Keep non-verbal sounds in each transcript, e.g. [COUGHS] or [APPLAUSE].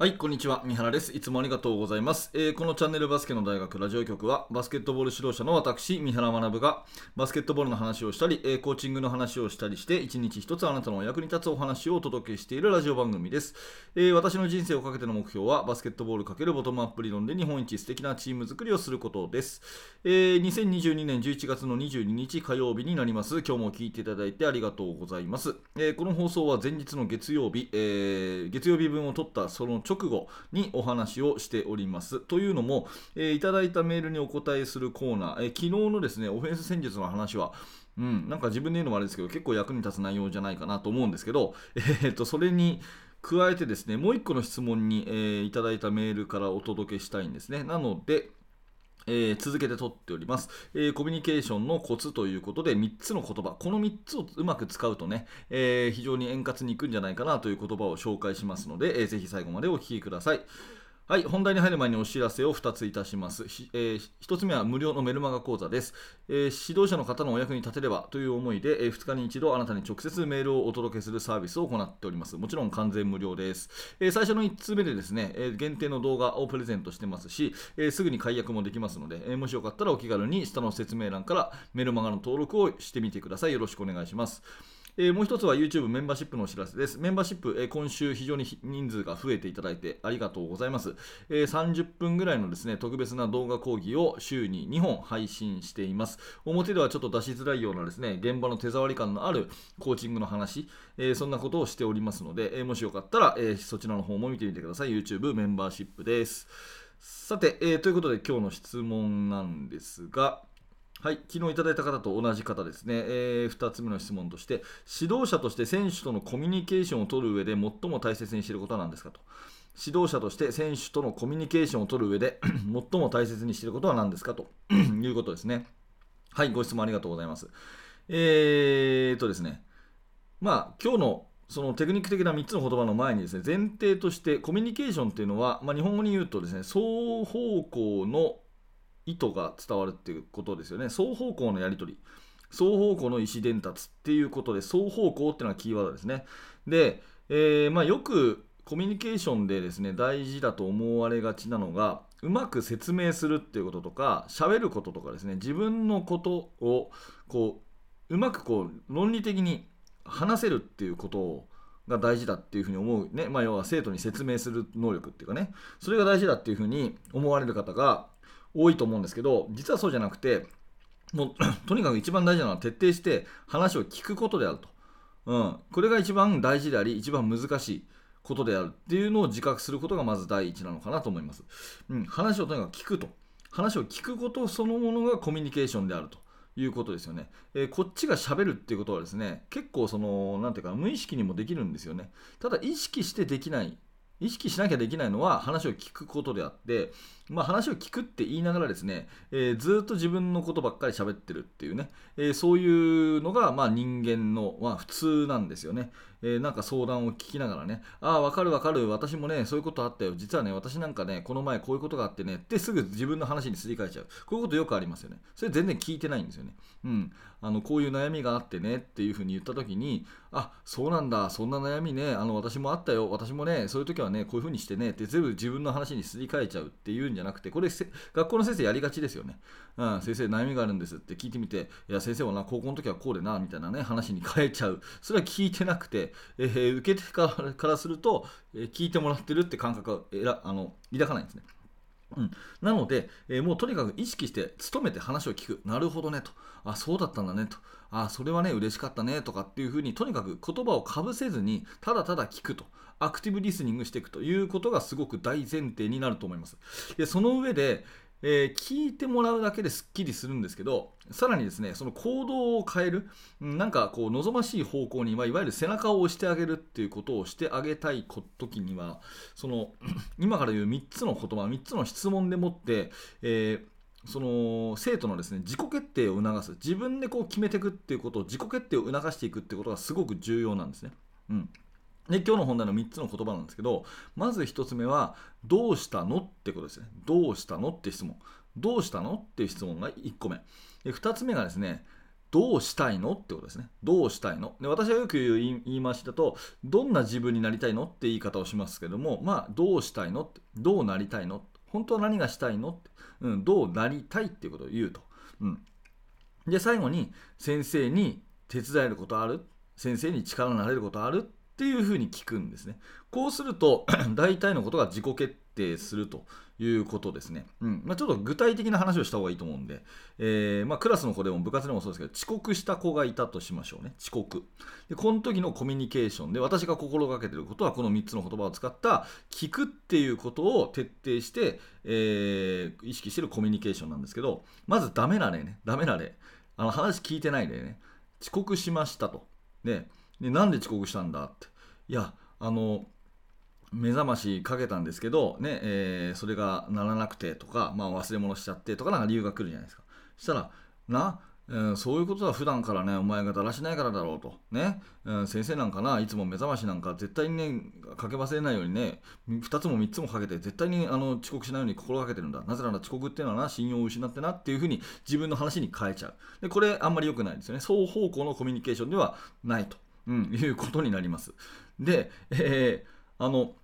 はい、こんにちは。三原です。いつもありがとうございます。えー、このチャンネルバスケの大学ラジオ局は、バスケットボール指導者の私、三原学が、バスケットボールの話をしたり、えー、コーチングの話をしたりして、一日一つあなたの役に立つお話をお届けしているラジオ番組です。えー、私の人生をかけての目標は、バスケットボール×ボトムアップ理論で日本一素敵なチーム作りをすることです。えー、2022年11月の22日火曜日になります。今日も聞いていただいてありがとうございます。えこの放送は前日の月曜日、え月曜日分を取ったその直後にお話をしております。というのも、えー、いただいたメールにお答えするコーナー、えー、昨日のですね、オフェンス戦術の話は、うん、なんか自分で言うのもあれですけど、結構役に立つ内容じゃないかなと思うんですけど、えー、っと、それに、加えてですね、もう1個の質問に、えー、いただいたメールからお届けしたいんですね。なので、えー、続けて取っております、えー、コミュニケーションのコツということで3つの言葉。この3つをうまく使うとね、えー、非常に円滑にいくんじゃないかなという言葉を紹介しますので、えー、ぜひ最後までお聴きください。はい、本題に入る前にお知らせを2ついたします。えー、1つ目は無料のメルマガ講座です、えー、指導者の方のお役に立てればという思いで、えー、2日に1度あなたに直接メールをお届けするサービスを行っております。もちろん完全無料です。え最初の1通目でですね、え限定の動画をプレゼントしてますし、えすぐに解約もできますので、えもしよかったらお気軽に下の説明欄からメルマガの登録をしてみてください。よろしくお願いします。えー、もう一つは YouTube メンバーシップのお知らせです。メンバーシップ、えー、今週非常に人数が増えていただいてありがとうございます、えー、30分ぐらいのですね特別な動画講義を週に2本配信しています。表ではちょっと出しづらいようなですね現場の手触り感のあるコーチングの話、えそんなことをしておりますので、えもしよかったら、えそちらの方も見てみてください。YouTube メンバーシップです。さて、えということで今日の質問なんですが、はい、昨日いただいた方と同じ方ですね、えー、2つ目の質問として、指導者として選手とのコミュニケーションを取る上で最も大切にしていることは何ですかと。指導者として選手とのコミュニケーションを取る上で [CLEARS THROAT] 最も大切にしていることは何ですかと [CLEARS THROAT] いうことですね。はい、ご質問ありがとうございます。えーとですね、まあ、今日のそのテクニック的な3つの言葉の前にですね前提としてコミュニケーションっていうのは、まあ、日本語に言うとですね双方向の意図が伝わるっていうことですよね。双方向のやり取り。双方向の意思伝達っていうことで双方向っていうのがキーワードですね。で、えー、まあ、よくコミュニケーションでですね大事だと思われがちなのがうまく説明するっていうこととか喋ることとかですね自分のことをこううまくこう論理的に話せるっていうことが大事だっていうふうに思うね、まあ、要は生徒に説明する能力っていうかね。それが大事だっていうふうに思われる方が多いと思うんですけど実はそうじゃなくてもう [CLEARS THROAT] とにかく一番大事なのは徹底して話を聞くことであると、うん、これが一番大事であり一番難しいことであるっていうのを自覚することがまず第一なのかなと思います、うん、話をとにかく聞くと。話を聞くことそのものがコミュニケーションであると。いうことですよね。えー、こっちがしゃべるっていうことはですね、結構その、なんていうか、無意識にもできるんですよね。ただ、意識してできない。意識しなきゃできないのは話を聞くことであって、まあ、話を聞くって言いながらですね、えー、ずっと自分のことばっかり喋ってるっていうね、えー、そういうのが、まあ、人間の、まあ、普通なんですよね。えー、なんか相談を聞きながらね、ああ、わかるわかる、私もね、そういうことあったよ、実はね、私なんかね、この前こういうことがあってね、ってすぐ自分の話にすり替えちゃう。こういうことよくありますよね。それ全然聞いてないんですよね。うん。あの、こういう悩みがあってねっていうふうに言ったときに、あ、そうなんだ、そんな悩みね、あの、私もあったよ、私もね、そういう時はね、こういうふうにしてね、って全部自分の話にすり替えちゃうっていうんじゃじゃなくて、これ、学校の先生やりがちですよね。うん、先生悩みがあるんですって聞いてみて、いや、先生はな、高校の時はこうでな、みたいなね、話に変えちゃう。それは聞いてなくて、えー、受け手からすると、えー、聞いてもらってるって感覚はえらあの抱かないんですね。うん、なので、えー、もうとにかく意識して努めて話を聞く。なるほどねと。あ、そうだったんだねと。あ、それはね、嬉しかったねとかっていうふうに、とにかく言葉をかぶせずに、ただただ聞くと。アクティブリスニングしていくということがすごく大前提になると思います。でその上で、えー、聞いてもらうだけですっきりするんですけど、さらにですね、その行動を変える、なんかこう望ましい方向に、まあ、いわゆる背中を押してあげるっていうことをしてあげたい時には、その [CLEARS THROAT] 今から言う3つの言葉、3つの質問でもって、えーその生徒のですね自己決定を促す自分でこう決めていくっていうことを自己決定を促していくっていうことがすごく重要なんですね。うんで今日の本題の3つの言葉なんですけどまず1つ目は「どうしたの?」ってことですね。どうしたのって質問。どうしたのっていう質問が1個目。で2つ目がですねどうしたいのってことですね。どうしたいので私はよく言う言い回しだと、どんな自分になりたいのって言い方をしますけども、まあ、どうしたいのってどうなりたいの本当は何がしたいのって、うん、どうなりたいっていうことを言うと。うん、で、最後に、先生に手伝えることある先生に力になれることあるっていうふうに聞くんですね。こうすると、[CLEARS THROAT] 大体のことが自己決定するということですね。うんまあ、ちょっと具体的な話をした方がいいと思うんで、えー、まあ、クラスの子でも部活でもそうですけど、遅刻した子がいたとしましょうね。遅刻。で、この時のコミュニケーションで、私が心がけていることは、この3つの言葉を使った聞くっていうことを徹底して、えー、意識しているコミュニケーションなんですけど、まずダメな例ね、ダメな例。あの話聞いてない例ね。遅刻しましたと。で、でなんで遅刻したんだって。いや、あの、目覚ましかけたんですけど、ねえー、それが鳴らなくてとか、まあ、忘れ物しちゃってとかなんか理由が来るじゃないですか。したら、な、えー、そういうことは普段からね、お前がだらしないからだろうと。ね、えー、先生なんかな、いつも目覚ましなんか絶対にね、かけ忘れないようにね、2つも3つもかけて、絶対にあの遅刻しないように心がけてるんだ。なぜなら遅刻っていうのはな、信用を失ってなっていうふうに自分の話に変えちゃう。で、これあんまり良くないですよね。双方向のコミュニケーションではないと、うん、いうことになります。で、えー、あの、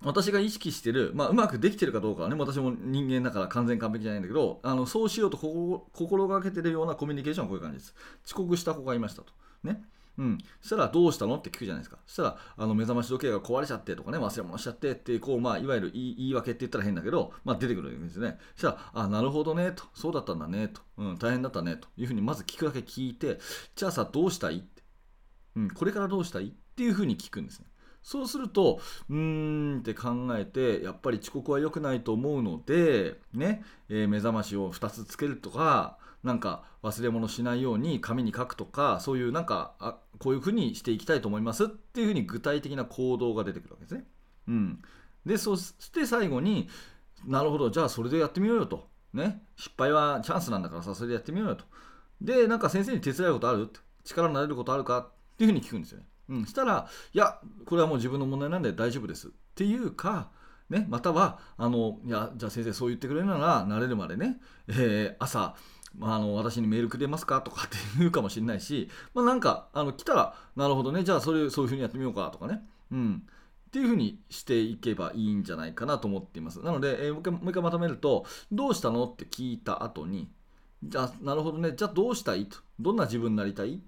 私が意識してる、まあ、うまくできてるかどうかはね、私も人間だから完全完璧じゃないんだけど、あのそうしようと心がけてるようなコミュニケーションはこういう感じです。遅刻した子がいましたと。ね。うん。そしたら、どうしたのって聞くじゃないですか。そしたら、あの目覚まし時計が壊れちゃってとかね、忘れ物しちゃってって、こう、まあ、いわゆる言い訳って言ったら変だけど、まあ、出てくるわけですね。そしたら、あ、なるほどね、と。そうだったんだね、と。うん、大変だったね、というふうに、まず聞くだけ聞いて、じゃあさ、どうしたい？うん、これからどうしたいっていうふうに聞くんですね。そうするとうーんって考えてやっぱり遅刻は良くないと思うので、ねえー、目覚ましを2つつけるとかなんか忘れ物しないように紙に書くとかそういうなんかあこういうふうにしていきたいと思いますっていうふうに具体的な行動が出てくるわけですね。うん、でそして最後になるほどじゃあそれでやってみようよと。ね、失敗はチャンスなんだからさそれでやってみようよと。でなんか先生に手伝うことある？力になれることあるか？っていうふうに聞くんですよね。うん、したら、いや、これはもう自分の問題なんで大丈夫ですっていうか、ね、またはあの、いや、じゃあ先生そう言ってくれるなら、慣れるまでね、えー、朝、あ、あの私にメールくれますかとかって言うかもしれないし、まあ、なんかあの来たら、なるほどね、じゃあそれそういうふうにやってみようかとかね。うんっていうふうにしていけばいいんじゃないかなと思っています。なので、えー、もう一回まとめると、どうしたのって聞いた後に、じゃあ、なるほどね、じゃあどうしたいと、どんな自分になりたい、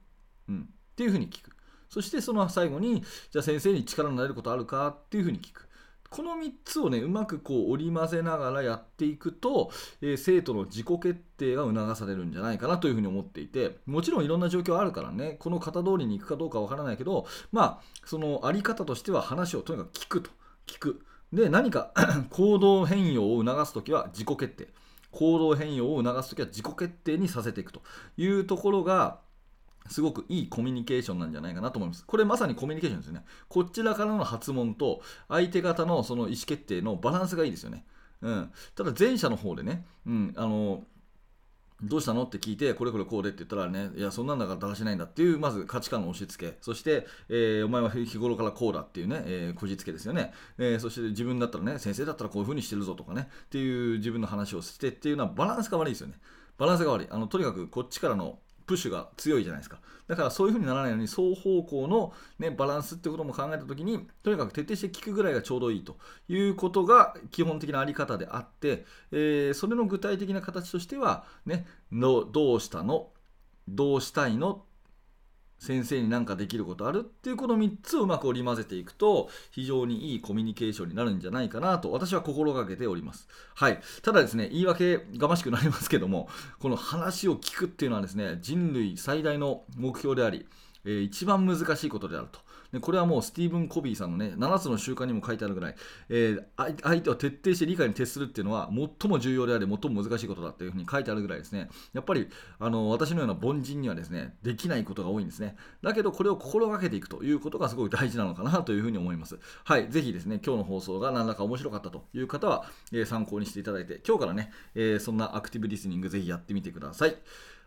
うん、っていうふうに聞く。そしてその最後に、じゃあ先生に力になれることあるかっていうふうに聞く。この3つをね、うまくこう織り交ぜながらやっていくと、えー、生徒の自己決定が促されるんじゃないかなというふうに思っていて、もちろんいろんな状況あるからね、この型通りに行くかどうかわからないけど、まあ、そのあり方としては話をとにかく聞くと。聞く。で、何か [COUGHS] 行動変容を促すときは自己決定。行動変容を促すときは自己決定にさせていくというところが、すごくいいコミュニケーションなんじゃないかなと思います。これまさにコミュニケーションですよね。こちらからの発問と相手方のその意思決定のバランスがいいですよね。うん、ただ前者の方でね、うん、あのどうしたのって聞いて、これこれこうでって言ったらね、いや、そんなんだからだらしないんだっていう、まず価値観の押し付け、そして、えー、お前は日頃からこうだっていうね、えー、こじつけですよね、えー、そして自分だったらね、先生だったらこういうふうにしてるぞとかね、っていう自分の話をしてっていうのはバランスが悪いですよね。バランスが悪い。あのとにかくこっちからのプッシュが強いじゃないですか。だからそういう風にならないように双方向の、ね、バランスってことも考えたときに、とにかく徹底して聞くぐらいがちょうどいいということが基本的なあり方であって、えー、それの具体的な形としては、ね、のどうしたの？どうしたいの？先生に何かできることあるっていうこの3つをうまく織り交ぜていくと非常にいいコミュニケーションになるんじゃないかなと私は心がけております。はい。ただですね、言い訳がましくなりますけども、この話を聞くっていうのはですね、人類最大の目標であり、えー、一番難しいことであると。でこれはもうスティーブン・コビーさんのね7つの習慣にも書いてあるぐらい、えー、相手を徹底して理解に徹するっていうのは最も重要であり最も難しいことだっていうふうに書いてあるぐらいですね。やっぱりあの私のような凡人にはですねできないことが多いんですね。だけどこれを心がけていくということがすごく大事なのかなというふうに思います。はいぜひですね今日の放送が何らか面白かったという方は、えー、参考にしていただいて今日からね、えー、そんなアクティブリスニングぜひやってみてください。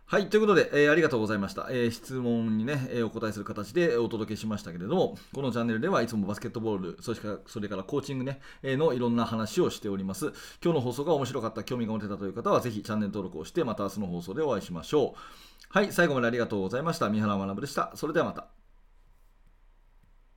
はい、ということで、えー、ありがとうございました。えー、質問にね、えー、お答えする形でお届けしましたけれども、このチャンネルではいつもバスケットボール、そしかそれからコーチングね、えのいろんな話をしております。今日の放送が面白かった、興味が持てたという方は、ぜひチャンネル登録をして、また明日の放送でお会いしましょう。はい、最後までありがとうございました。三原学でした。それではまた。